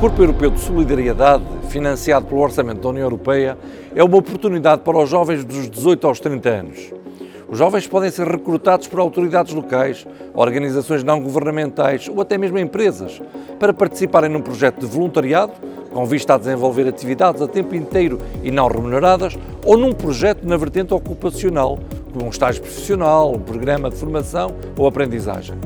Corpo Europeu de Solidariedade, financiado pelo Orçamento da União Europeia, é uma oportunidade para os jovens dos 18 aos 30 anos. Os jovens podem ser recrutados por autoridades locais, organizações não governamentais ou até mesmo empresas para participarem num projeto de voluntariado com vista a desenvolver atividades a tempo inteiro e não remuneradas ou num projeto na vertente ocupacional, como um estágio profissional, um programa de formação ou aprendizagem.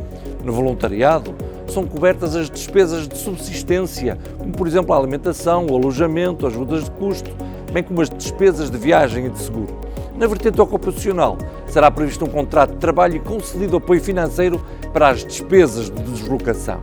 No voluntariado, são cobertas as despesas de subsistência, como por exemplo a alimentação, o alojamento, ajudas de custo, bem como as despesas de viagem e de seguro. Na vertente ocupacional, será previsto um contrato de trabalho e concedido apoio financeiro para as despesas de deslocação.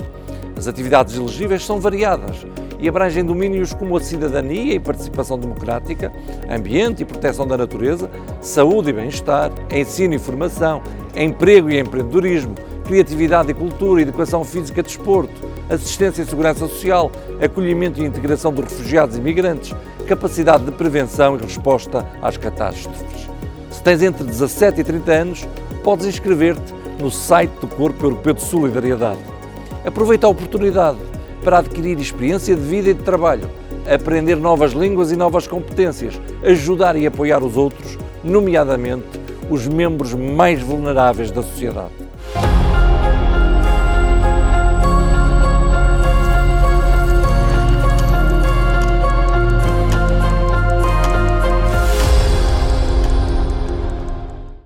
As atividades elegíveis são variadas e abrangem domínios como a cidadania e participação democrática, ambiente e proteção da natureza, saúde e bem-estar, ensino e formação, emprego e empreendedorismo, criatividade e cultura, educação física desporto, assistência e segurança social, acolhimento e integração de refugiados e migrantes, capacidade de prevenção e resposta às catástrofes. Se tens entre 17 e 30 anos, podes inscrever-te no site do Corpo Europeu de Solidariedade. Aproveita a oportunidade para adquirir experiência de vida e de trabalho, aprender novas línguas e novas competências, ajudar e apoiar os outros, nomeadamente os membros mais vulneráveis da sociedade.